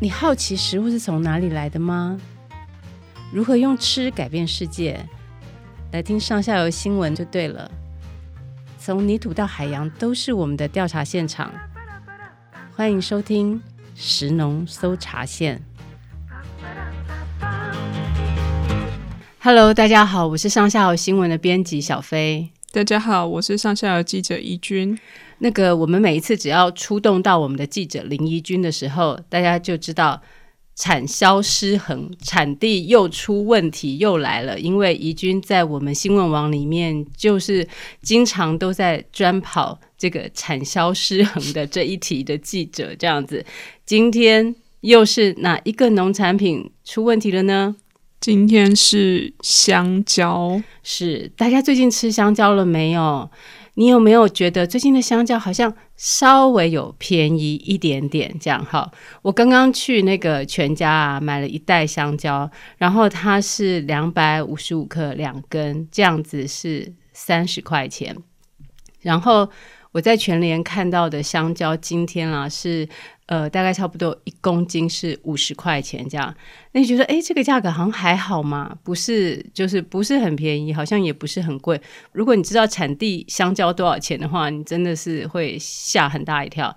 你好奇食物是从哪里来的吗？如何用吃改变世界？来听上下游新闻就对了。从泥土到海洋，都是我们的调查现场。欢迎收听食农搜查线。Hello，大家好，我是上下游新闻的编辑小飞。大家好，我是上下游记者怡君。那个，我们每一次只要出动到我们的记者林怡君的时候，大家就知道产销失衡，产地又出问题又来了。因为怡君在我们新闻网里面，就是经常都在专跑这个产销失衡的这一题的记者，这样子。今天又是哪一个农产品出问题了呢？今天是香蕉。是，大家最近吃香蕉了没有？你有没有觉得最近的香蕉好像稍微有便宜一点点？这样哈，我刚刚去那个全家啊，买了一袋香蕉，然后它是两百五十五克两根，这样子是三十块钱。然后我在全联看到的香蕉，今天啊是。呃，大概差不多一公斤是五十块钱这样，那你觉得，哎，这个价格好像还好吗？不是，就是不是很便宜，好像也不是很贵。如果你知道产地香蕉多少钱的话，你真的是会吓很大一跳。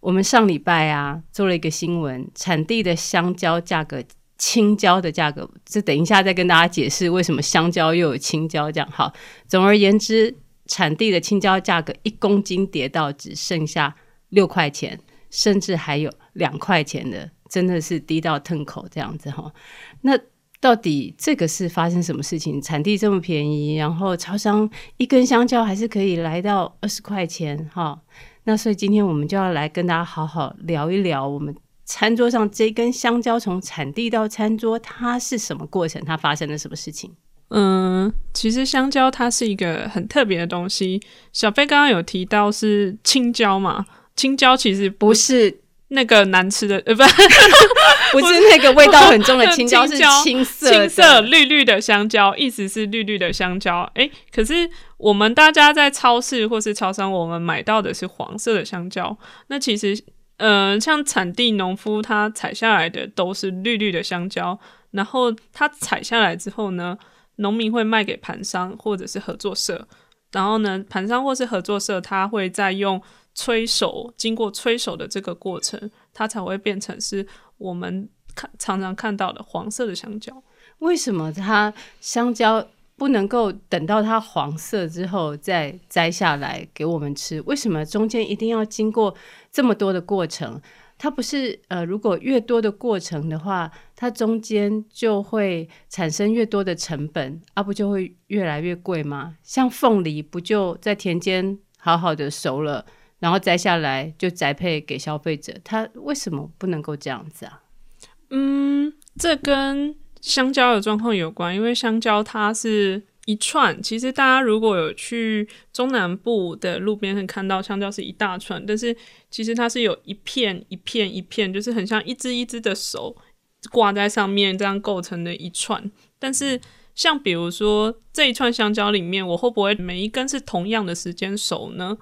我们上礼拜啊做了一个新闻，产地的香蕉价格，青椒的价格，这等一下再跟大家解释为什么香蕉又有青椒这样。好，总而言之，产地的青椒价格一公斤跌到只剩下六块钱。甚至还有两块钱的，真的是低到吞口这样子哈。那到底这个是发生什么事情？产地这么便宜，然后超商一根香蕉还是可以来到二十块钱哈。那所以今天我们就要来跟大家好好聊一聊，我们餐桌上这根香蕉从产地到餐桌，它是什么过程？它发生了什么事情？嗯，其实香蕉它是一个很特别的东西。小飞刚刚有提到是青椒嘛？青椒其实不是那个难吃的，呃，不，不是那个味道很重的青椒，是青色青色绿绿的香蕉，意思是绿绿的香蕉。诶，可是我们大家在超市或是超商，我们买到的是黄色的香蕉。那其实，呃，像产地农夫他采下来的都是绿绿的香蕉，然后他采下来之后呢，农民会卖给盘商或者是合作社，然后呢，盘商或是合作社他会再用。催熟，经过催熟的这个过程，它才会变成是我们看常常看到的黄色的香蕉。为什么它香蕉不能够等到它黄色之后再摘下来给我们吃？为什么中间一定要经过这么多的过程？它不是呃，如果越多的过程的话，它中间就会产生越多的成本，啊，不就会越来越贵吗？像凤梨，不就在田间好好的熟了？然后摘下来就宅配给消费者，他为什么不能够这样子啊？嗯，这跟香蕉的状况有关，因为香蕉它是一串。其实大家如果有去中南部的路边会看到香蕉是一大串，但是其实它是有一片一片一片，就是很像一只一只的手挂在上面，这样构成的一串。但是像比如说这一串香蕉里面，我会不会每一根是同样的时间熟呢？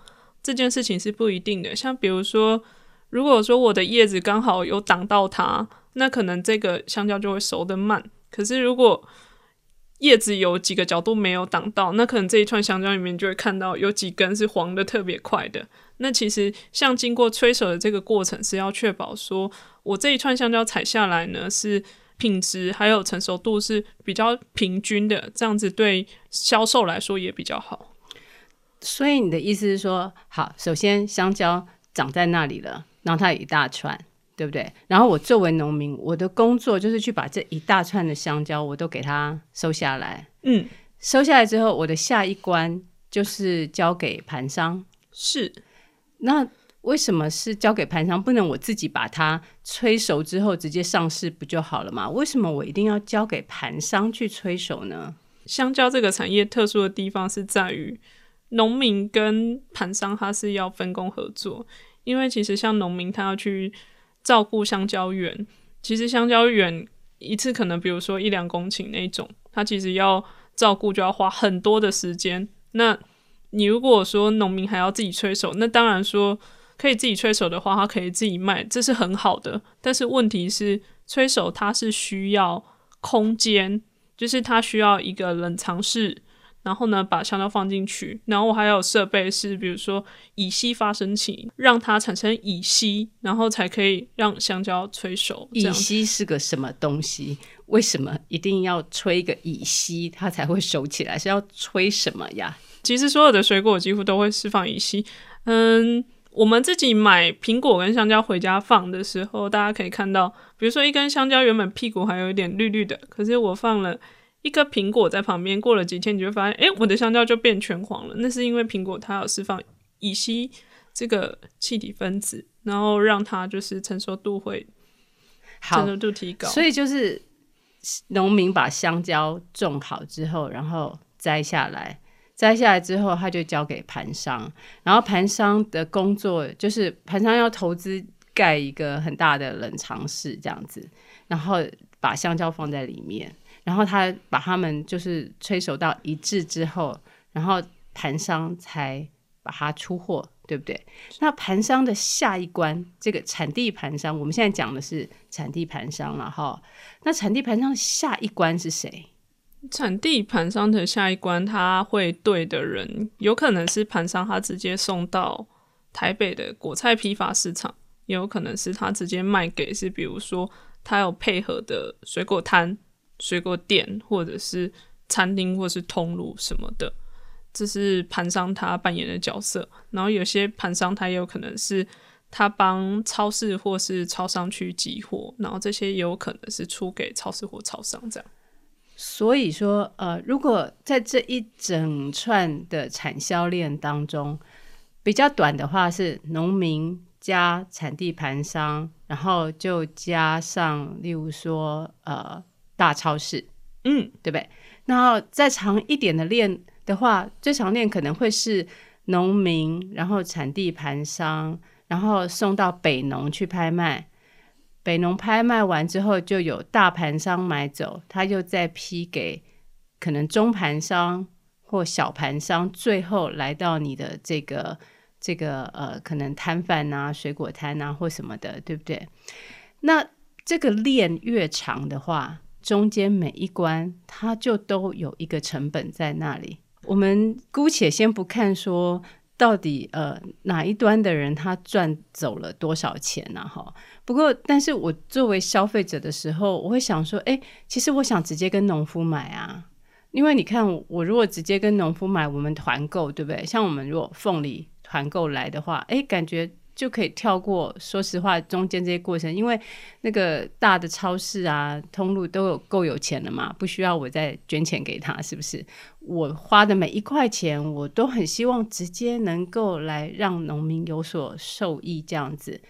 这件事情是不一定的，像比如说，如果说我的叶子刚好有挡到它，那可能这个香蕉就会熟的慢。可是如果叶子有几个角度没有挡到，那可能这一串香蕉里面就会看到有几根是黄的特别快的。那其实像经过催熟的这个过程，是要确保说我这一串香蕉采下来呢，是品质还有成熟度是比较平均的，这样子对销售来说也比较好。所以你的意思是说，好，首先香蕉长在那里了，然后它有一大串，对不对？然后我作为农民，我的工作就是去把这一大串的香蕉我都给它收下来。嗯，收下来之后，我的下一关就是交给盘商。是，那为什么是交给盘商？不能我自己把它催熟之后直接上市不就好了吗？为什么我一定要交给盘商去催熟呢？香蕉这个产业特殊的地方是在于。农民跟盘商他是要分工合作，因为其实像农民他要去照顾香蕉园，其实香蕉园一次可能比如说一两公顷那种，他其实要照顾就要花很多的时间。那你如果说农民还要自己催熟，那当然说可以自己催熟的话，它可以自己卖，这是很好的。但是问题是，催熟它是需要空间，就是它需要一个冷藏室。然后呢，把香蕉放进去，然后我还有设备是，比如说乙烯发生器，让它产生乙烯，然后才可以让香蕉催熟。乙烯是个什么东西？为什么一定要吹一个乙烯，它才会熟起来？是要吹什么呀？其实所有的水果几乎都会释放乙烯。嗯，我们自己买苹果跟香蕉回家放的时候，大家可以看到，比如说一根香蕉原本屁股还有一点绿绿的，可是我放了。一个苹果在旁边，过了几天，你就发现，哎，我的香蕉就变全黄了。那是因为苹果它有释放乙烯这个气体分子，然后让它就是成熟度会成熟度提高。所以就是农民把香蕉种好之后，然后摘下来，摘下来之后，他就交给盘商，然后盘商的工作就是盘商要投资盖一个很大的冷藏室这样子，然后把香蕉放在里面。然后他把他们就是催熟到一致之后，然后盘商才把它出货，对不对？那盘商的下一关，这个产地盘商，我们现在讲的是产地盘商了哈。那产地盘商的下一关是谁？产地盘商的下一关，他会对的人，有可能是盘商，他直接送到台北的果菜批发市场，也有可能是他直接卖给是，比如说他有配合的水果摊。水果店，或者是餐厅，或是通路什么的，这是盘商他扮演的角色。然后有些盘商他也有可能是他帮超市或是超商去集货，然后这些也有可能是出给超市或超商这样。所以说，呃，如果在这一整串的产销链当中，比较短的话是农民加产地盘商，然后就加上，例如说，呃。大超市，嗯，对不对？然后再长一点的链的话，最长链可能会是农民，然后产地盘商，然后送到北农去拍卖。北农拍卖完之后，就有大盘商买走，他又再批给可能中盘商或小盘商，最后来到你的这个这个呃，可能摊贩啊、水果摊啊或什么的，对不对？那这个链越长的话，中间每一关，它就都有一个成本在那里。我们姑且先不看说到底呃哪一端的人他赚走了多少钱呢？哈，不过但是我作为消费者的时候，我会想说，哎，其实我想直接跟农夫买啊，因为你看我如果直接跟农夫买，我们团购对不对？像我们如果凤梨团购来的话，哎，感觉。就可以跳过，说实话，中间这些过程，因为那个大的超市啊、通路都有够有钱了嘛，不需要我再捐钱给他，是不是？我花的每一块钱，我都很希望直接能够来让农民有所受益，这样子。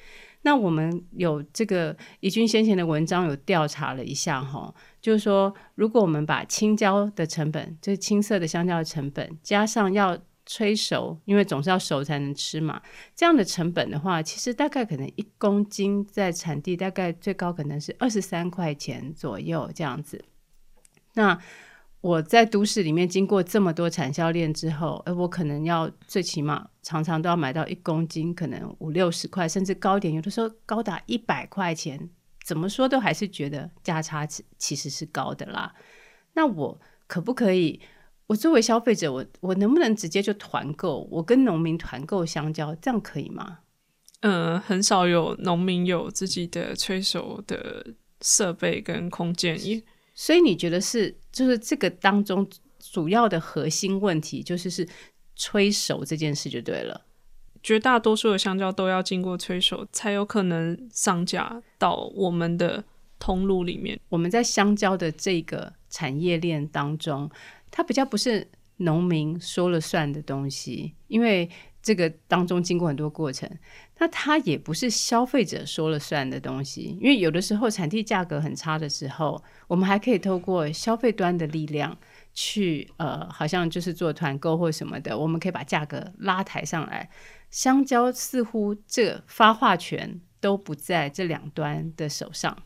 那我们有这个宜君先前的文章有调查了一下哈，就是说，如果我们把青椒的成本，就是青色的香蕉的成本，加上要催熟，因为总是要熟才能吃嘛。这样的成本的话，其实大概可能一公斤在产地大概最高可能是二十三块钱左右这样子。那我在都市里面经过这么多产销链之后，哎，我可能要最起码常常都要买到一公斤，可能五六十块，甚至高点，有的时候高达一百块钱。怎么说都还是觉得价差其实是高的啦。那我可不可以？我作为消费者，我我能不能直接就团购？我跟农民团购香蕉，这样可以吗？嗯，很少有农民有自己的催熟的设备跟空间，所以你觉得是就是这个当中主要的核心问题，就是是催熟这件事就对了。绝大多数的香蕉都要经过催熟，才有可能上架到我们的通路里面。我们在香蕉的这个产业链当中。它比较不是农民说了算的东西，因为这个当中经过很多过程。那它也不是消费者说了算的东西，因为有的时候产地价格很差的时候，我们还可以透过消费端的力量去，呃，好像就是做团购或什么的，我们可以把价格拉抬上来。香蕉似乎这发话权都不在这两端的手上，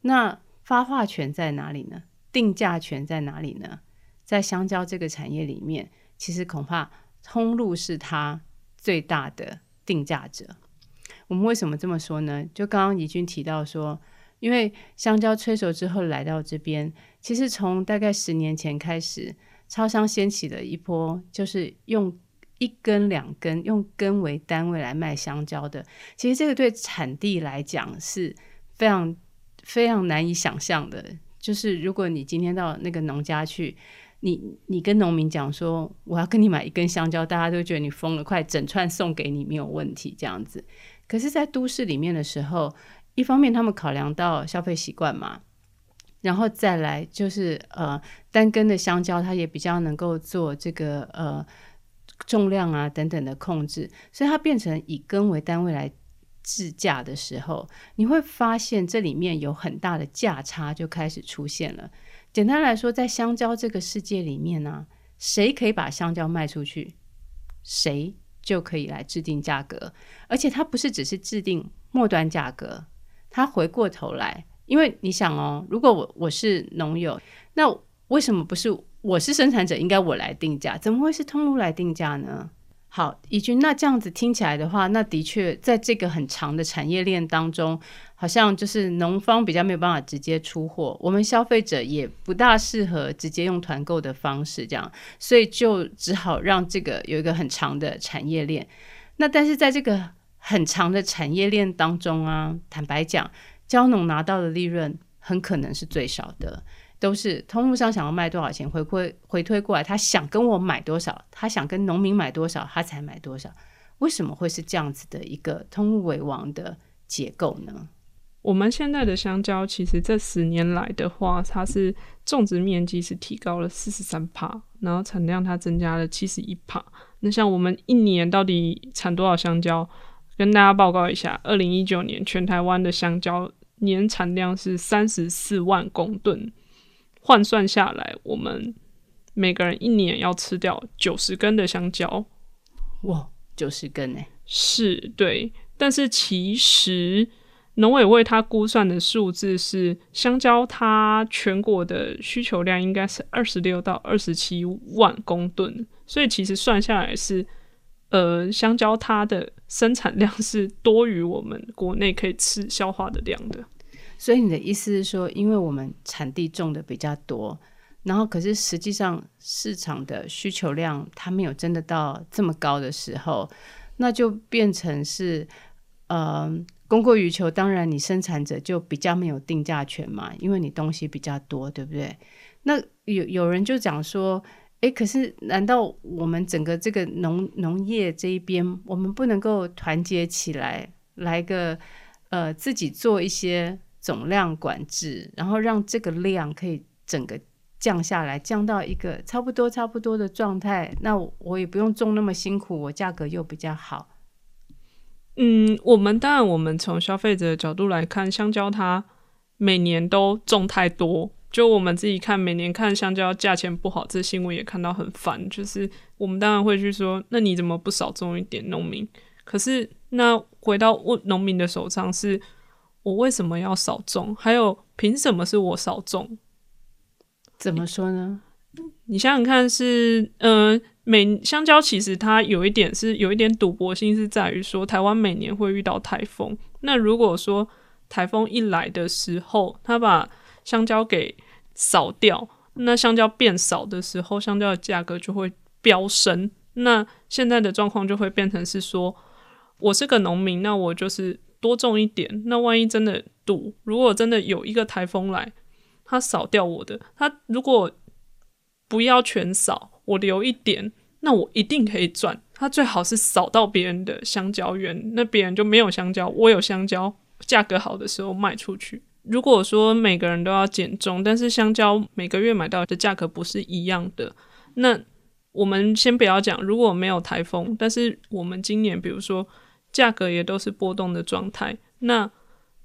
那发话权在哪里呢？定价权在哪里呢？在香蕉这个产业里面，其实恐怕通路是它最大的定价者。我们为什么这么说呢？就刚刚怡君提到说，因为香蕉催熟之后来到这边，其实从大概十年前开始，超商掀起了一波，就是用一根两根，用根为单位来卖香蕉的。其实这个对产地来讲是非常非常难以想象的。就是如果你今天到那个农家去，你你跟农民讲说，我要跟你买一根香蕉，大家都觉得你疯了，快整串送给你没有问题这样子。可是，在都市里面的时候，一方面他们考量到消费习惯嘛，然后再来就是呃单根的香蕉，它也比较能够做这个呃重量啊等等的控制，所以它变成以根为单位来制价的时候，你会发现这里面有很大的价差就开始出现了。简单来说，在香蕉这个世界里面呢、谁可以把香蕉卖出去，谁。就可以来制定价格，而且它不是只是制定末端价格，它回过头来，因为你想哦，如果我我是农友，那为什么不是我是生产者，应该我来定价？怎么会是通路来定价呢？好，怡君，那这样子听起来的话，那的确在这个很长的产业链当中，好像就是农方比较没有办法直接出货，我们消费者也不大适合直接用团购的方式这样，所以就只好让这个有一个很长的产业链。那但是在这个很长的产业链当中啊，坦白讲，蕉农拿到的利润很可能是最少的。都是通路商想要卖多少钱，回馈回推过来，他想跟我买多少，他想跟农民买多少，他才买多少。为什么会是这样子的一个通路为王的结构呢？我们现在的香蕉，其实这十年来的话，它是种植面积是提高了四十三帕，然后产量它增加了七十一帕。那像我们一年到底产多少香蕉？跟大家报告一下，二零一九年全台湾的香蕉年产量是三十四万公吨。换算下来，我们每个人一年要吃掉九十根的香蕉，哇，九十根呢？是，对。但是其实农委会他估算的数字是，香蕉它全国的需求量应该是二十六到二十七万公吨，所以其实算下来是，呃，香蕉它的生产量是多于我们国内可以吃消化的量的。所以你的意思是说，因为我们产地种的比较多，然后可是实际上市场的需求量它没有真的到这么高的时候，那就变成是呃供过于求。当然，你生产者就比较没有定价权嘛，因为你东西比较多，对不对？那有有人就讲说，诶，可是难道我们整个这个农农业这一边，我们不能够团结起来，来个呃自己做一些？总量管制，然后让这个量可以整个降下来，降到一个差不多差不多的状态。那我也不用种那么辛苦，我价格又比较好。嗯，我们当然，我们从消费者的角度来看，香蕉它每年都种太多，就我们自己看，每年看香蕉价钱不好，这新闻也看到很烦。就是我们当然会去说，那你怎么不少种一点？农民，可是那回到问农民的手上是。我为什么要少种？还有，凭什么是我少种？怎么说呢？你想想看是，是呃，每香蕉其实它有一点是有一点赌博性，是在于说台湾每年会遇到台风。那如果说台风一来的时候，它把香蕉给扫掉，那香蕉变少的时候，香蕉的价格就会飙升。那现在的状况就会变成是说，我是个农民，那我就是。多种一点，那万一真的赌，如果真的有一个台风来，它扫掉我的，它如果不要全扫，我留一点，那我一定可以赚。它最好是扫到别人的香蕉园，那别人就没有香蕉，我有香蕉，价格好的时候卖出去。如果说每个人都要减重，但是香蕉每个月买到的价格不是一样的，那我们先不要讲，如果没有台风，但是我们今年比如说。价格也都是波动的状态。那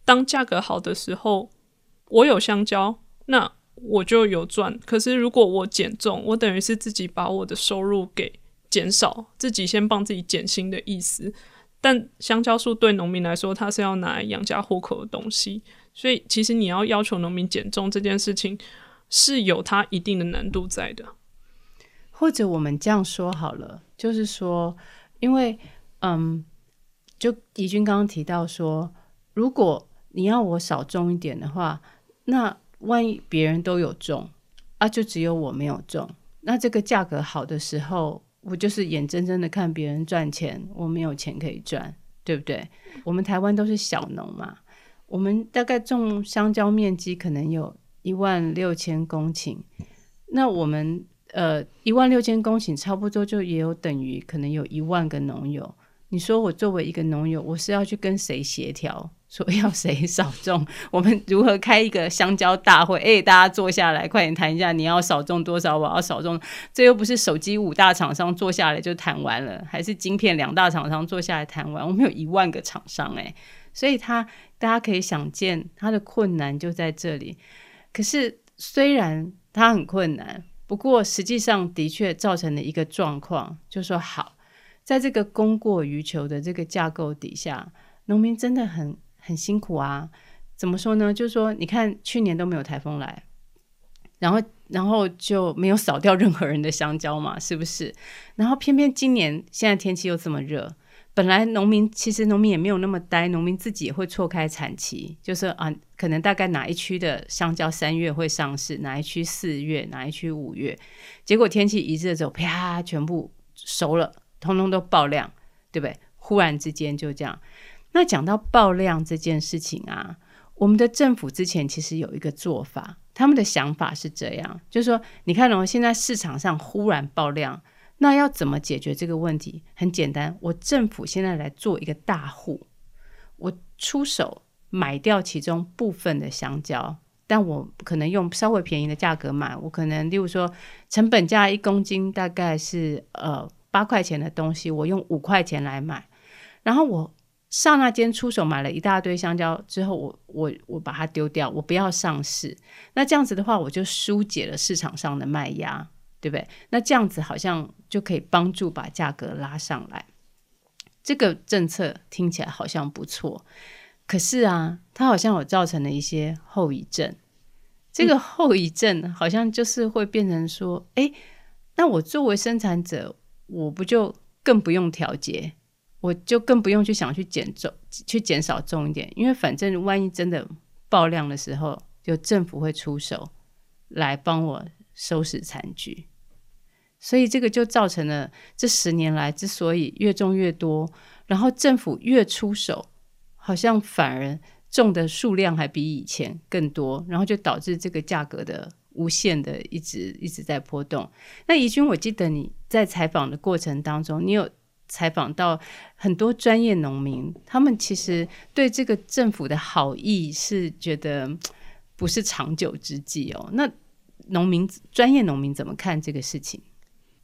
当价格好的时候，我有香蕉，那我就有赚。可是如果我减重，我等于是自己把我的收入给减少，自己先帮自己减薪的意思。但香蕉树对农民来说，它是要拿来养家糊口的东西，所以其实你要要求农民减重这件事情是有它一定的难度在的。或者我们这样说好了，就是说，因为嗯。就怡君刚刚提到说，如果你要我少种一点的话，那万一别人都有种啊，就只有我没有种，那这个价格好的时候，我就是眼睁睁的看别人赚钱，我没有钱可以赚，对不对？我们台湾都是小农嘛，我们大概种香蕉面积可能有一万六千公顷，那我们呃一万六千公顷差不多就也有等于可能有一万个农友。你说我作为一个农友，我是要去跟谁协调，说要谁少种？我们如何开一个香蕉大会？哎，大家坐下来，快点谈一下，你要少种多少，我要少种。这又不是手机五大厂商坐下来就谈完了，还是晶片两大厂商坐下来谈完？我们有一万个厂商，哎，所以他大家可以想见他的困难就在这里。可是虽然他很困难，不过实际上的确造成了一个状况，就说好。在这个供过于求的这个架构底下，农民真的很很辛苦啊。怎么说呢？就是说，你看去年都没有台风来，然后然后就没有扫掉任何人的香蕉嘛，是不是？然后偏偏今年现在天气又这么热，本来农民其实农民也没有那么呆，农民自己也会错开产期，就是啊，可能大概哪一区的香蕉三月会上市，哪一区四月，哪一区五月，结果天气一热之后，啪，全部熟了。通通都爆量，对不对？忽然之间就这样。那讲到爆量这件事情啊，我们的政府之前其实有一个做法，他们的想法是这样，就是说，你看哦，现在市场上忽然爆量，那要怎么解决这个问题？很简单，我政府现在来做一个大户，我出手买掉其中部分的香蕉，但我可能用稍微便宜的价格买，我可能例如说，成本价一公斤大概是呃。八块钱的东西，我用五块钱来买，然后我刹那间出手买了一大堆香蕉之后，我我我把它丢掉，我不要上市。那这样子的话，我就疏解了市场上的卖压，对不对？那这样子好像就可以帮助把价格拉上来。这个政策听起来好像不错，可是啊，它好像有造成了一些后遗症。这个后遗症好像就是会变成说，哎，那我作为生产者。我不就更不用调节，我就更不用去想去减重、去减少重一点，因为反正万一真的爆量的时候，就政府会出手来帮我收拾残局。所以这个就造成了这十年来之所以越种越多，然后政府越出手，好像反而种的数量还比以前更多，然后就导致这个价格的。无限的一直一直在波动。那怡君，我记得你在采访的过程当中，你有采访到很多专业农民，他们其实对这个政府的好意是觉得不是长久之计哦。那农民专业农民怎么看这个事情？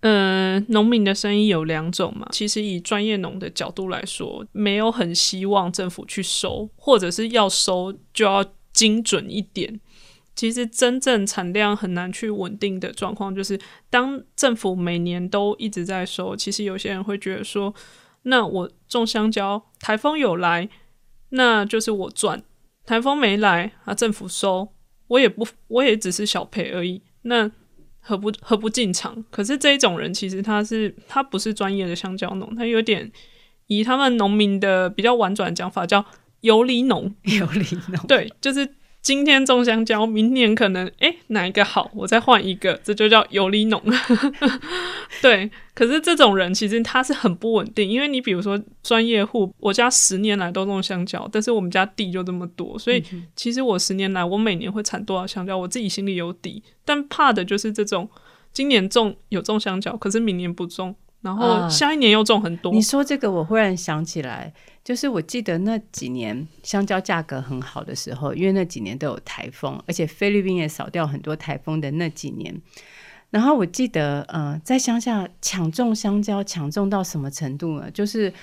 呃，农民的声音有两种嘛。其实以专业农的角度来说，没有很希望政府去收，或者是要收就要精准一点。其实真正产量很难去稳定的状况，就是当政府每年都一直在收，其实有些人会觉得说，那我种香蕉，台风有来，那就是我赚；台风没来，啊，政府收，我也不，我也只是小赔而已。那何不何不进场？可是这一种人，其实他是他不是专业的香蕉农，他有点以他们农民的比较婉转讲法叫游离农，游离农，对，就是。今天种香蕉，明年可能哎哪一个好，我再换一个，这就叫游离农。对，可是这种人其实他是很不稳定，因为你比如说专业户，我家十年来都种香蕉，但是我们家地就这么多，所以其实我十年来我每年会产多少香蕉，我自己心里有底。但怕的就是这种今年种有种香蕉，可是明年不种。然后下一年又种很多。啊，你说这个，我忽然想起来，就是我记得那几年香蕉价格很好的时候，因为那几年都有台风，而且菲律宾也少掉很多台风的那几年。然后我记得，呃，在乡下抢种香蕉，抢种到什么程度呢？就是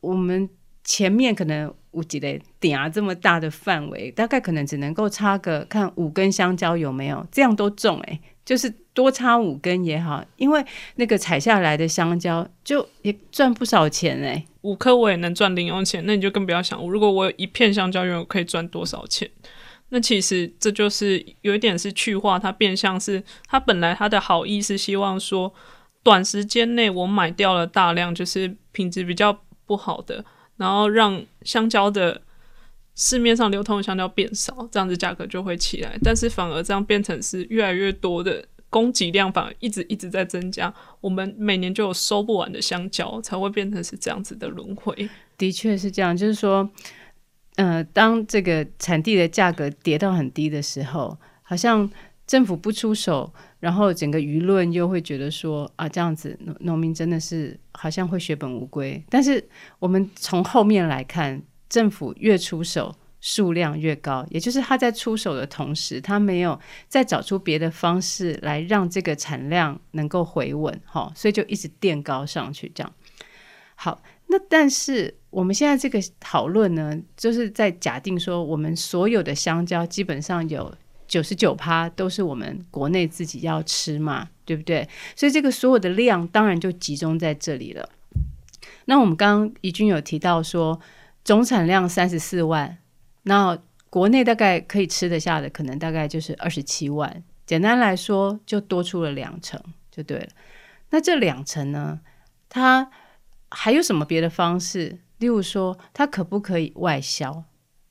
我们前面可能五几的点啊这么大的范围，大概可能只能够插个看五根香蕉有没有，这样都种哎、欸，就是。多插五根也好，因为那个采下来的香蕉就也赚不少钱哎、五颗我也能赚零用钱，那你就更不要想，如果我有一片香蕉园，我可以赚多少钱？那其实这就是有一点是去化，它变相是它本来它的好意是希望说，短时间内我买掉了大量就是品质比较不好的，然后让香蕉的市面上流通的香蕉变少，这样子价格就会起来。但是反而这样变成是越来越多的供给量，反而一直一直在增加。我们每年就有收不完的香蕉，才会变成是这样子的轮回。的确是这样，就是说，呃，当这个产地的价格跌到很低的时候，好像政府不出手。然后整个舆论又会觉得说啊，这样子农农民真的是好像会血本无归。但是我们从后面来看，政府越出手，数量越高，也就是他在出手的同时，他没有再找出别的方式来让这个产量能够回稳，哈，所以就一直垫高上去，这样。好，那但是我们现在这个讨论呢，就是在假定说，我们所有的香蕉基本上有。九十九趴都是我们国内自己要吃嘛，对不对？所以这个所有的量当然就集中在这里了。那我们刚刚怡君有提到说，总产量三十四万，那国内大概可以吃得下的可能大概就是二十七万。简单来说，就多出了两成，就对了。那这两成呢，它还有什么别的方式？例如说，它可不可以外销？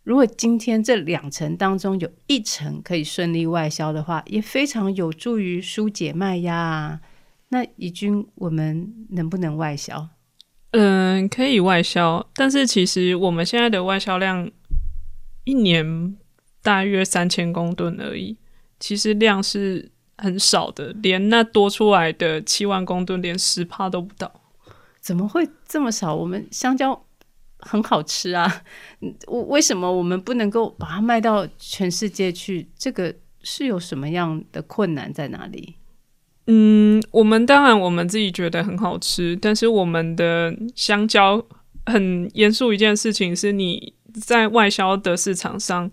如果今天这两成当中有一成可以顺利外销的话，也非常有助于纾解卖压啊。那怡君，我们能不能外销？嗯，可以外销，但是其实我们现在的外销量一年大约三千公吨而已，其实量是很少的，连那多出来的七万公吨，连十帕都不到。怎么会这么少？我们香蕉。很好吃啊！我为什么我们不能够把它卖到全世界去？这个是有什么样的困难在哪里？嗯，我们当然我们自己觉得很好吃，但是我们的香蕉很严肃一件事情是，你在外销的市场上，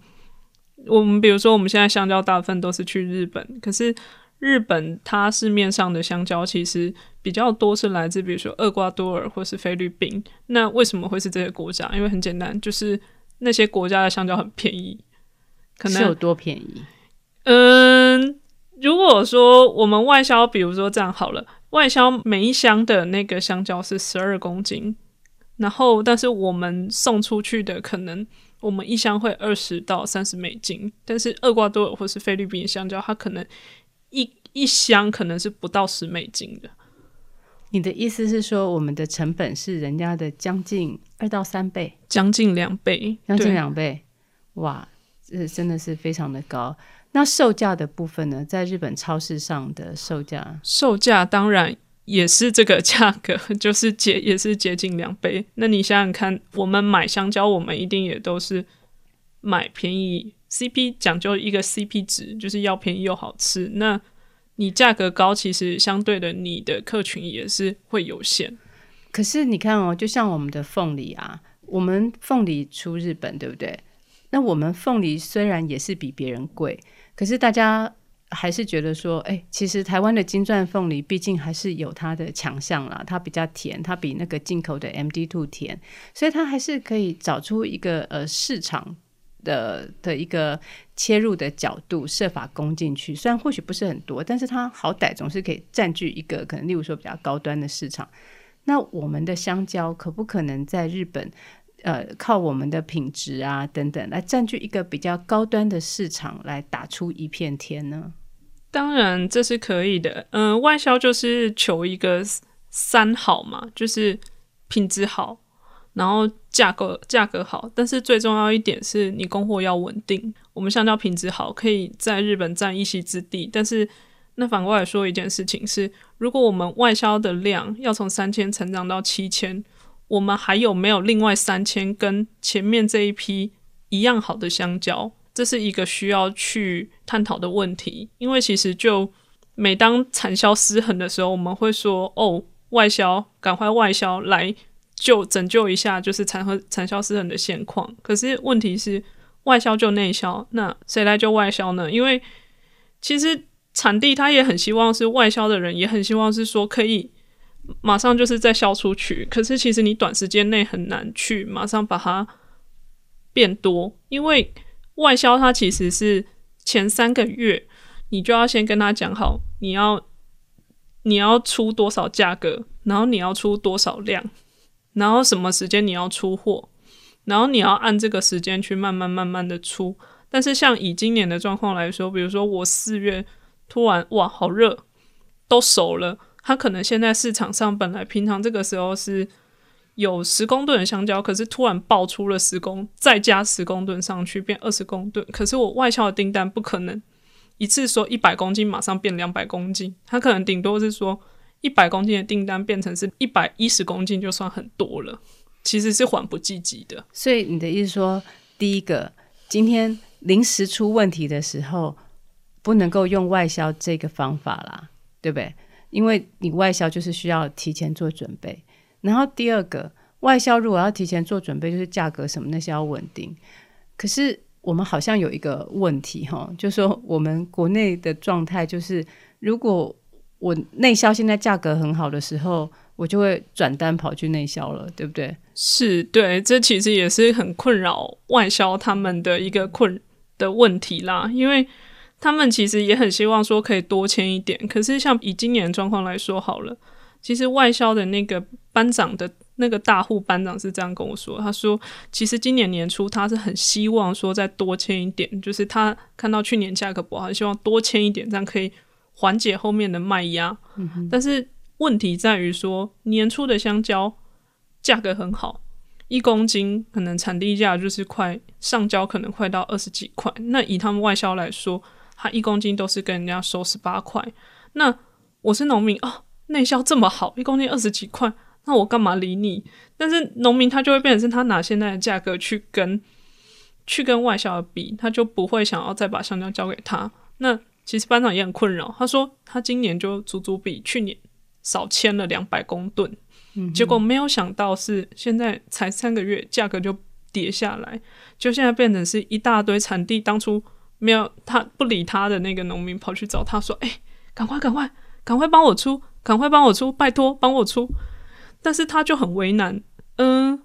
我们比如说我们现在香蕉大部分都是去日本，可是。日本它市面上的香蕉其实比较多是来自比如说厄瓜多尔或是菲律宾。那为什么会是这些国家？因为很简单，就是那些国家的香蕉很便宜。可能是有多便宜？嗯，如果说我们外销，比如说这样好了，外销每一箱的那个香蕉是十二公斤，然后但是我们送出去的可能我们一箱会二十到三十美金，但是厄瓜多尔或是菲律宾香蕉它可能。一一箱可能是不到十美金的。你的意思是说，我们的成本是人家的将近二到三倍，将近两倍，将近两倍。哇，这真的是非常的高。那售价的部分呢？在日本超市上的售价，售价当然也是这个价格，就是接也是接近两倍。那你想想看，我们买香蕉，我们一定也都是买便宜。CP 讲究一个 CP 值，就是要便宜又好吃。那你价格高，其实相对的，你的客群也是会有限。可是你看哦，就像我们的凤梨啊，我们凤梨出日本，对不对？那我们凤梨虽然也是比别人贵，可是大家还是觉得说，哎，其实台湾的金钻凤梨毕竟还是有它的强项啦，它比较甜，它比那个进口的 mdto 甜，所以它还是可以找出一个呃市场。的的一个切入的角度，设法攻进去，虽然或许不是很多，但是它好歹总是可以占据一个可能，例如说比较高端的市场。那我们的香蕉可不可能在日本，呃，靠我们的品质啊等等来占据一个比较高端的市场，来打出一片天呢？当然这是可以的，嗯、外销就是求一个三好嘛，就是品质好。然后价格价格好，但是最重要一点是你供货要稳定。我们香蕉品质好，可以在日本占一席之地。但是那反过来说一件事情是，如果我们外销的量要从三千成长到七千，我们还有没有另外三千跟前面这一批一样好的香蕉？这是一个需要去探讨的问题。因为其实就每当产销失衡的时候，我们会说：“哦，外销，赶快外销来。”就拯救一下，就是产和产销失衡的现况。可是问题是，外销就内销，那谁来就外销呢？因为其实产地他也很希望是外销的人，也很希望是说可以马上就是再销出去。可是其实你短时间内很难去马上把它变多，因为外销它其实是前三个月你就要先跟他讲好，你要你要出多少价格，然后你要出多少量。然后什么时间你要出货，然后你要按这个时间去慢慢慢慢的出。但是像以今年的状况来说，比如说我四月突然哇好热，都熟了，它可能现在市场上本来平常这个时候是有十公吨的香蕉，可是突然爆出了十公，再加十公吨上去变二十公吨，可是我外销的订单不可能一次说一百公斤马上变两百公斤，它可能顶多是说。一百公斤的订单变成是一百一十公斤，就算很多了，其实是缓不济急的。所以你的意思说，第一个，今天临时出问题的时候，不能够用外销这个方法啦，对不对？因为你外销就是需要提前做准备。然后第二个，外销如果要提前做准备，就是价格什么那些要稳定。可是我们好像有一个问题哈，就是说我们国内的状态就是如果。我内销现在价格很好的时候，我就会转单跑去内销了，对不对？是，对，这其实也是很困扰外销他们的一个困的问题啦，因为他们其实也很希望说可以多签一点，可是像以今年的状况来说好了，其实外销的那个班长的那个大户班长是这样跟我说，他说其实今年年初他是很希望说再多签一点，就是他看到去年价格不好，他希望多签一点，这样可以。缓解后面的卖压，嗯，但是问题在于说，年初的香蕉价格很好，一公斤可能产地价就是快上交，可能快到二十几块。那以他们外销来说，他一公斤都是跟人家收十八块。那我是农民哦，内销这么好，一公斤二十几块，那我干嘛理你？但是农民他就会变成是他拿现在的价格去跟去跟外销比，他就不会想要再把香蕉交给他。那其实班长也很困扰，他说他今年就足足比去年少签了两百公吨，嗯，结果没有想到是现在才三个月，价格就跌下来，就现在变成是一大堆产地当初没有他不理他的那个农民跑去找他说：“哎，赶快赶快赶快帮我出，赶快帮我出，拜托帮我出。”但是他就很为难，嗯，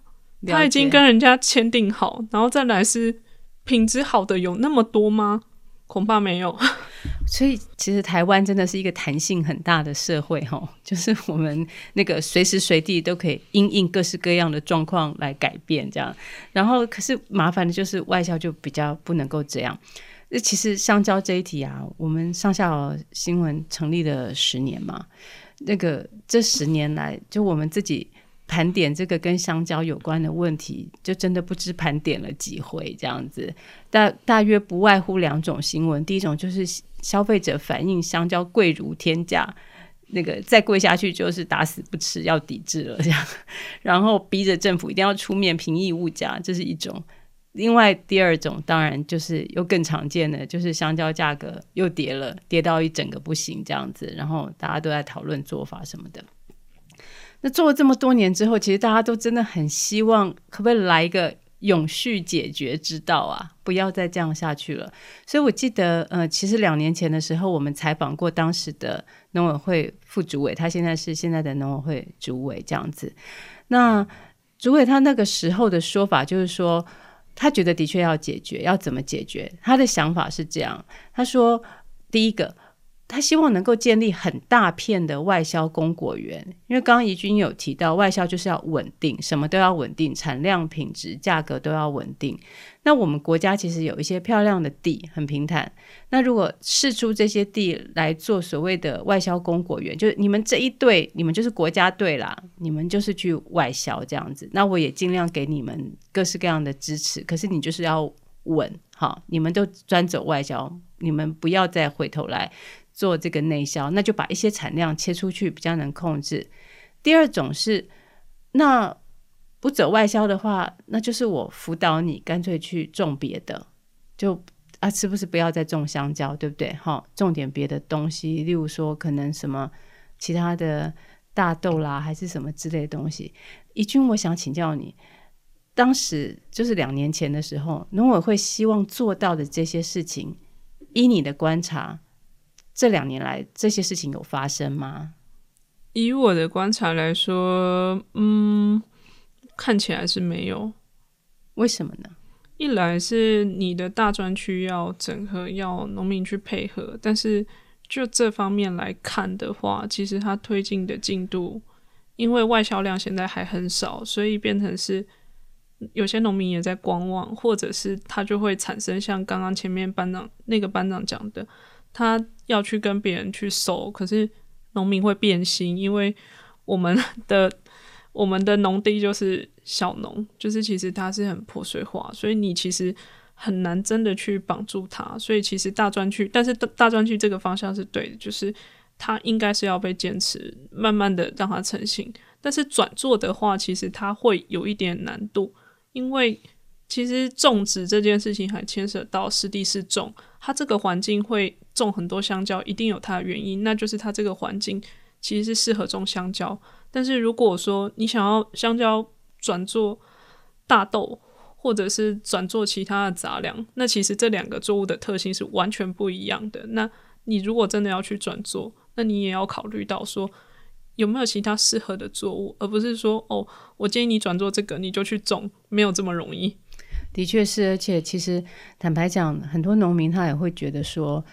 他已经跟人家签订好，然后再来是品质好的有那么多吗？恐怕没有。所以，其实台湾真的是一个弹性很大的社会，哈，就是我们那个随时随地都可以因应各式各样的状况来改变这样。然后，可是麻烦的就是外销就比较不能够这样。那其实香蕉这一题啊，我们上下新闻成立了十年嘛，那个这十年来，就我们自己。盘点这个跟香蕉有关的问题，就真的不知盘点了几回这样子。大大约不外乎两种新闻，第一种就是消费者反映香蕉贵如天价，那个再贵下去就是打死不吃，要抵制了这样。然后逼着政府一定要出面平抑物价，这是一种。另外第二种当然就是又更常见的，就是香蕉价格又跌了，跌到一整个不行这样子，然后大家都在讨论做法什么的。那做了这么多年之后，其实大家都真的很希望，可不可以来一个永续解决之道啊？不要再这样下去了。所以我记得，呃，其实两年前的时候，我们采访过当时的农委会副主委，他现在是现在的农委会主委这样子。那主委他那个时候的说法就是说，他觉得的确要解决，要怎么解决？他的想法是这样，他说，第一个。他希望能够建立很大片的外销供果园，因为刚刚怡君有提到，外销就是要稳定，什么都要稳定，产量、品质、价格都要稳定。那我们国家其实有一些漂亮的地，很平坦。那如果试出这些地来做所谓的外销供果园，就是你们这一队，你们就是国家队啦，你们就是去外销这样子。那我也尽量给你们各式各样的支持，可是你就是要稳，好，你们都专走外销，你们不要再回头来。做这个内销，那就把一些产量切出去，比较能控制。第二种是，那不走外销的话，那就是我辅导你，干脆去种别的，就啊，是不是不要再种香蕉，对不对？哈，种点别的东西，例如说可能什么其他的大豆啦，还是什么之类的东西。怡君，我想请教你，当时就是两年前的时候，农委会希望做到的这些事情，依你的观察。这两年来，这些事情有发生吗？以我的观察来说，嗯，看起来是没有。为什么呢？一来是你的大专区要整合，要农民去配合，但是就这方面来看的话，其实它推进的进度因为外销量现在还很少，所以变成是有些农民也在观望，或者是他就会产生像刚刚前面班长那个班长讲的，他要去跟别人去收，可是农民会变心，因为我们的我们的农地就是小农，就是其实它是很破碎化，所以你其实很难真的去绑住它，所以其实大专区，但是大大专区这个方向是对的，就是。它应该是要被坚持，慢慢的让它成型。但是转做的话，其实它会有一点难度，因为其实种植这件事情还牵涉到湿地是种，它这个环境会种很多香蕉，一定有它的原因，那就是它这个环境其实是适合种香蕉。但是如果说你想要香蕉转作大豆，或者是转作其他的杂粮，那其实这两个作物的特性是完全不一样的。那你如果真的要去转作，那你也要考虑到说有没有其他适合的作物，而不是说哦，我建议你转做这个，你就去种，没有这么容易。的确是，而且其实坦白讲，很多农民他也会觉得说，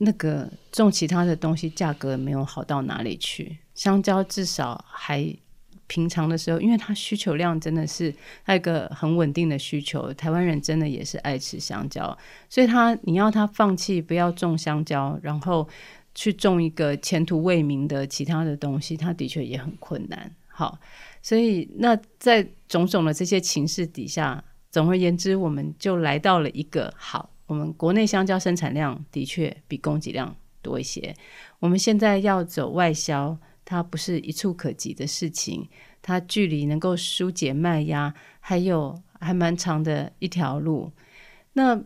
那个种其他的东西价格没有好到哪里去，香蕉至少还平常的时候，因为它需求量真的是那个很稳定的需求，台湾人真的也是爱吃香蕉，所以他你要他放弃不要种香蕉，然后。去种一个前途未明的其他的东西，他的确也很困难。好，所以那在种种的这些情势底下，总而言之，我们就来到了一个好，我们国内香蕉生产量的确比供给量多一些。我们现在要走外销，它不是一触可及的事情，它距离能够疏解卖压还有还蛮长的一条路。那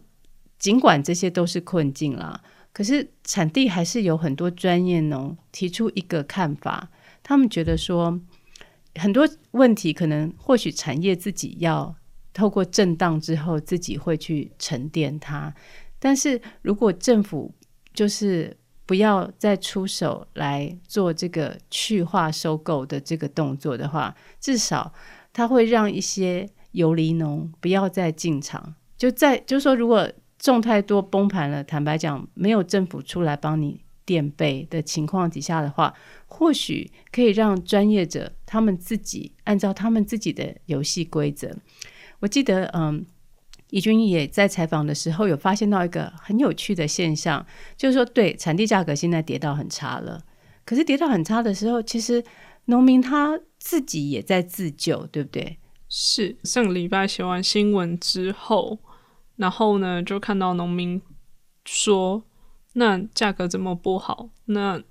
尽管这些都是困境啦。可是产地还是有很多专业农提出一个看法，他们觉得说很多问题可能或许产业自己要透过震荡之后自己会去沉淀它，但是如果政府就是不要再出手来做这个去化收购的这个动作的话，至少它会让一些游离农不要再进场，就在就是说如果。种太多崩盘了，坦白讲，没有政府出来帮你垫背的情况底下的话，或许可以让专业者他们自己按照他们自己的游戏规则。我记得，嗯，怡君也在采访的时候有发现到一个很有趣的现象，就是说，对，产地价格现在跌到很差了，可是跌到很差的时候，其实农民他自己也在自救，对不对？是上个礼拜写完新闻之后。然后呢，就看到农民说：“那价格这么不好，那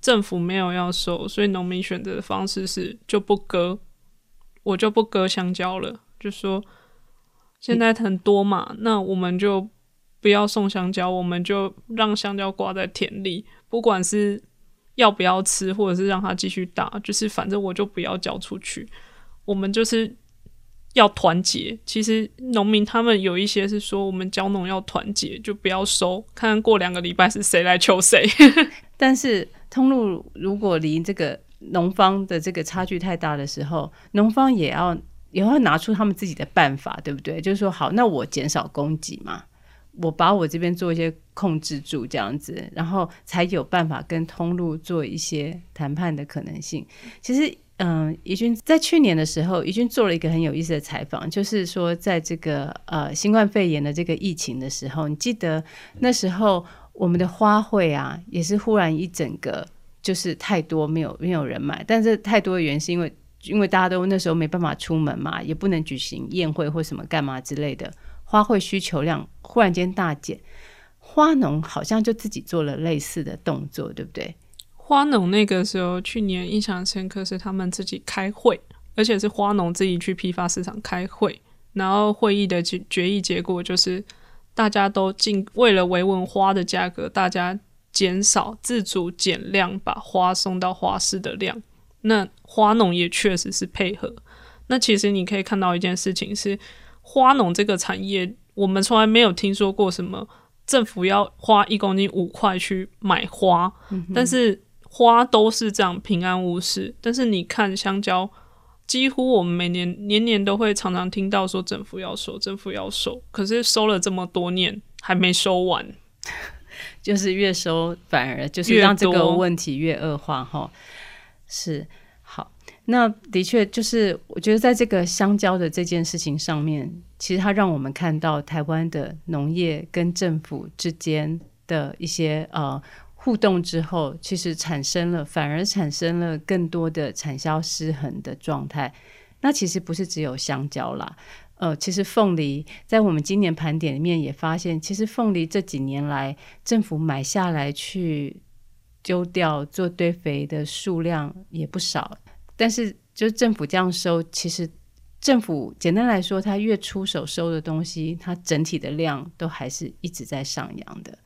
政府没有要收，所以农民选择的方式是就不割，我就不割香蕉了。就说现在很多嘛，那我们就不要送香蕉，我们就让香蕉挂在田里，不管是要不要吃，或者是让它继续打，就是反正我就不要交出去，我们就是。”要团结，其实农民他们有一些是说，我们蕉农要团结，就不要收，看看过两个礼拜是谁来求谁。但是通路如果离这个农方的这个差距太大的时候，农方也要也要拿出他们自己的办法，对不对？就是说，好，那我减少供给嘛，我把我这边做一些控制住，这样子，然后才有办法跟通路做一些谈判的可能性。其实。嗯，怡君在去年的时候，怡君做了一个很有意思的采访，就是说，在这个呃新冠肺炎的这个疫情的时候，你记得那时候我们的花卉啊，也是忽然一整个就是太多，没有没有人买，但是太多的原因是因为因为大家都那时候没办法出门嘛，也不能举行宴会或什么干嘛之类的，花卉需求量忽然间大减，花农好像就自己做了类似的动作，对不对？花农那个时候，去年印象深刻是他们自己开会，而且是花农自己去批发市场开会，然后会议的决决议结果就是，大家都尽为了维稳花的价格，大家减少自主减量，把花送到花市的量。那花农也确实是配合。那其实你可以看到一件事情是，花农这个产业，我们从来没有听说过什么政府要花一公斤五块去买花，嗯、但是。花都是这样平安无事，但是你看香蕉，几乎我们每年年年都会常常听到说政府要收，政府要收，可是收了这么多年还没收完，就是越收反而就是让这个问题越恶化哈。是好，那的确就是，我觉得在这个香蕉的这件事情上面，其实它让我们看到台湾的农业跟政府之间的一些呃互动之后，其实产生了，反而产生了更多的产销失衡的状态。那其实不是只有香蕉啦。呃，其实凤梨在我们今年盘点里面也发现，其实凤梨这几年来政府买下来去丢掉做堆肥的数量也不少，但是就政府这样收，其实政府简单来说，它越出手收的东西，它整体的量都还是一直在上扬的，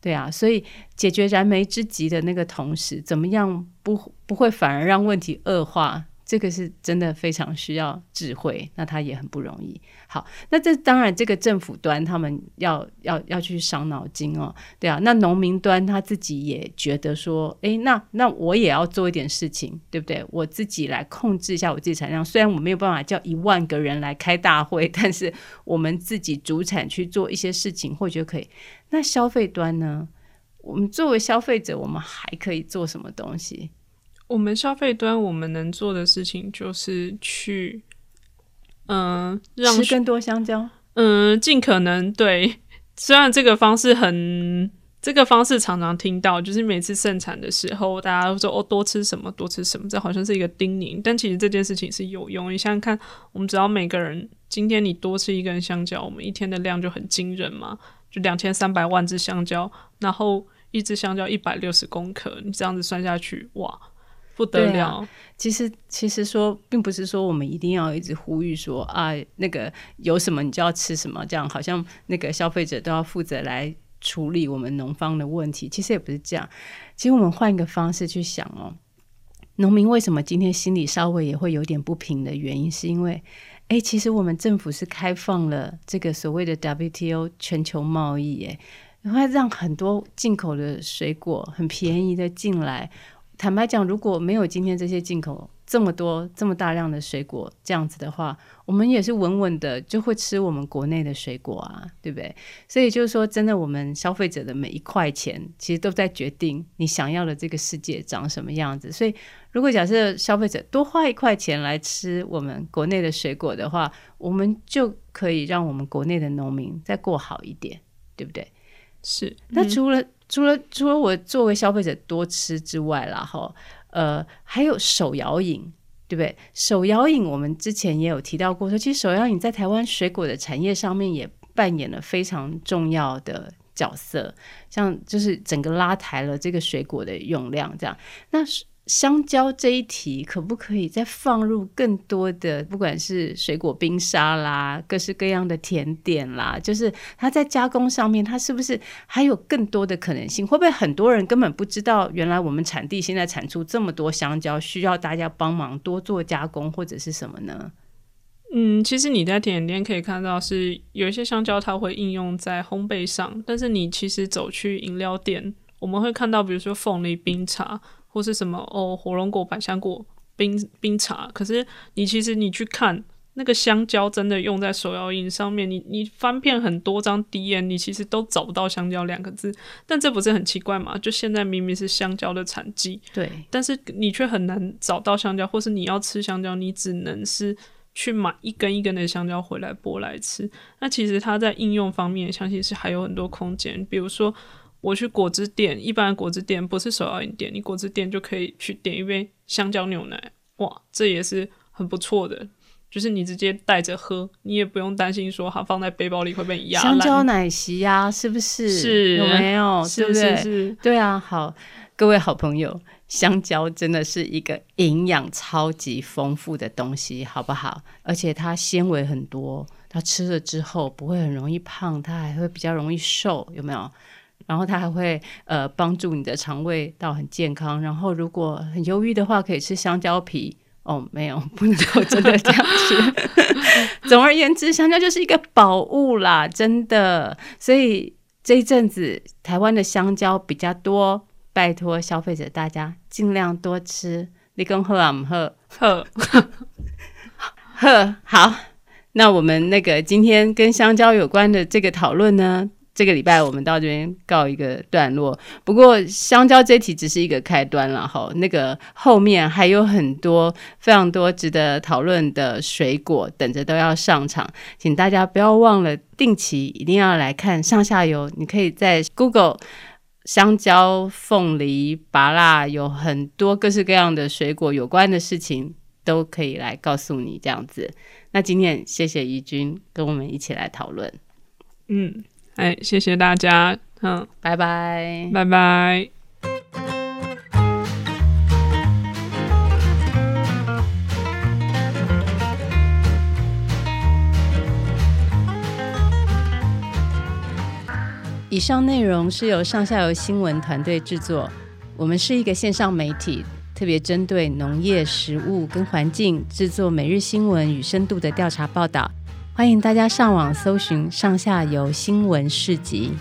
对啊，所以解决燃眉之急的那个同时，怎么样不不会反而让问题恶化？这个是真的非常需要智慧，那他也很不容易。好，那这当然，这个政府端他们要要要去伤脑筋哦，对啊。那农民端他自己也觉得说，哎，那那我也要做一点事情，对不对？我自己来控制一下我自己产量。虽然我没有办法叫一万个人来开大会，但是我们自己主产去做一些事情，或许可以。那消费端呢？我们作为消费者，我们还可以做什么东西？我们消费端，我们能做的事情就是去，嗯、呃，让吃更多香蕉，嗯、呃，尽可能对。虽然这个方式很，这个方式常常听到，就是每次盛产的时候，大家都说哦，多吃什么，多吃什么，这好像是一个叮咛。但其实这件事情是有用。你想想看，我们只要每个人今天你多吃一根香蕉，我们一天的量就很惊人嘛，就两千三百万只香蕉，然后一只香蕉一百六十公克，你这样子算下去，哇！不得了，啊、其实其实说，并不是说我们一定要一直呼吁说啊，那个有什么你就要吃什么，这样好像那个消费者都要负责来处理我们农方的问题。其实也不是这样，其实我们换一个方式去想哦，农民为什么今天心里稍微也会有点不平的原因，是因为，哎，其实我们政府是开放了这个所谓的 WTO 全球贸易，哎，会让很多进口的水果很便宜的进来。坦白讲，如果没有今天这些进口这么多这么大量的水果这样子的话，我们也是稳稳的就会吃我们国内的水果啊，对不对？所以就是说，真的，我们消费者的每一块钱其实都在决定你想要的这个世界长什么样子。所以，如果假设消费者多花一块钱来吃我们国内的水果的话，我们就可以让我们国内的农民再过好一点，对不对？是。那除了、嗯除了除了我作为消费者多吃之外啦，哈，呃，还有手摇饮，对不对？手摇饮我们之前也有提到过，说其实手摇饮在台湾水果的产业上面也扮演了非常重要的角色，像就是整个拉抬了这个水果的用量，这样，那。香蕉这一题可不可以再放入更多的，不管是水果冰沙啦，各式各样的甜点啦，就是它在加工上面，它是不是还有更多的可能性？会不会很多人根本不知道，原来我们产地现在产出这么多香蕉，需要大家帮忙多做加工或者是什么呢？嗯，其实你在甜点店可以看到，是有一些香蕉它会应用在烘焙上，但是你其实走去饮料店，我们会看到，比如说凤梨冰茶。或是什么哦，火龙果、百香果冰冰茶，可是你其实你去看那个香蕉，真的用在手摇饮上面，你你翻遍很多张 D N，你其实都找不到香蕉两个字。但这不是很奇怪吗？就现在明明是香蕉的产季，对，但是你却很难找到香蕉，或是你要吃香蕉，你只能是去买一根一根的香蕉回来剥来吃。那其实它在应用方面，相信是还有很多空间，比如说。我去果汁店，一般的果汁店不是手摇饮店，你果汁店就可以去点一杯香蕉牛奶，哇，这也是很不错的。就是你直接带着喝，你也不用担心说它放在背包里会被压烂。香蕉奶昔呀、啊，是不是？是，有没有？是不是？是，是，是。对啊，好，各位好朋友，香蕉真的是一个营养超级丰富的东西，好不好？而且它纤维很多，它吃了之后不会很容易胖，它还会比较容易瘦，有没有？然后它还会呃帮助你的肠胃道很健康。然后如果很忧郁的话，可以吃香蕉皮。哦，没有，不能够真的这样吃。总而言之，香蕉就是一个宝物啦，真的。所以这一阵子台湾的香蕉比较多，拜托消费者大家尽量多吃。你跟喝啊，喝喝 喝好。那我们那个今天跟香蕉有关的这个讨论呢，这个礼拜我们到这边告一个段落。不过香蕉这题只是一个开端了哈，那个后面还有很多非常多值得讨论的水果等着都要上场，请大家不要忘了定期一定要来看上下游。你可以在 Google 香蕉、凤梨、芭乐，有很多各式各样的水果有关的事情都可以来告诉你这样子。那今天谢谢怡君跟我们一起来讨论。嗯，哎，谢谢大家，嗯，拜拜，拜拜。以上内容是由上下游新闻团队制作，我们是一个线上媒体，特别针对农业、食物跟环境制作每日新闻与深度的调查报道。欢迎大家上网搜寻上下游新闻市集。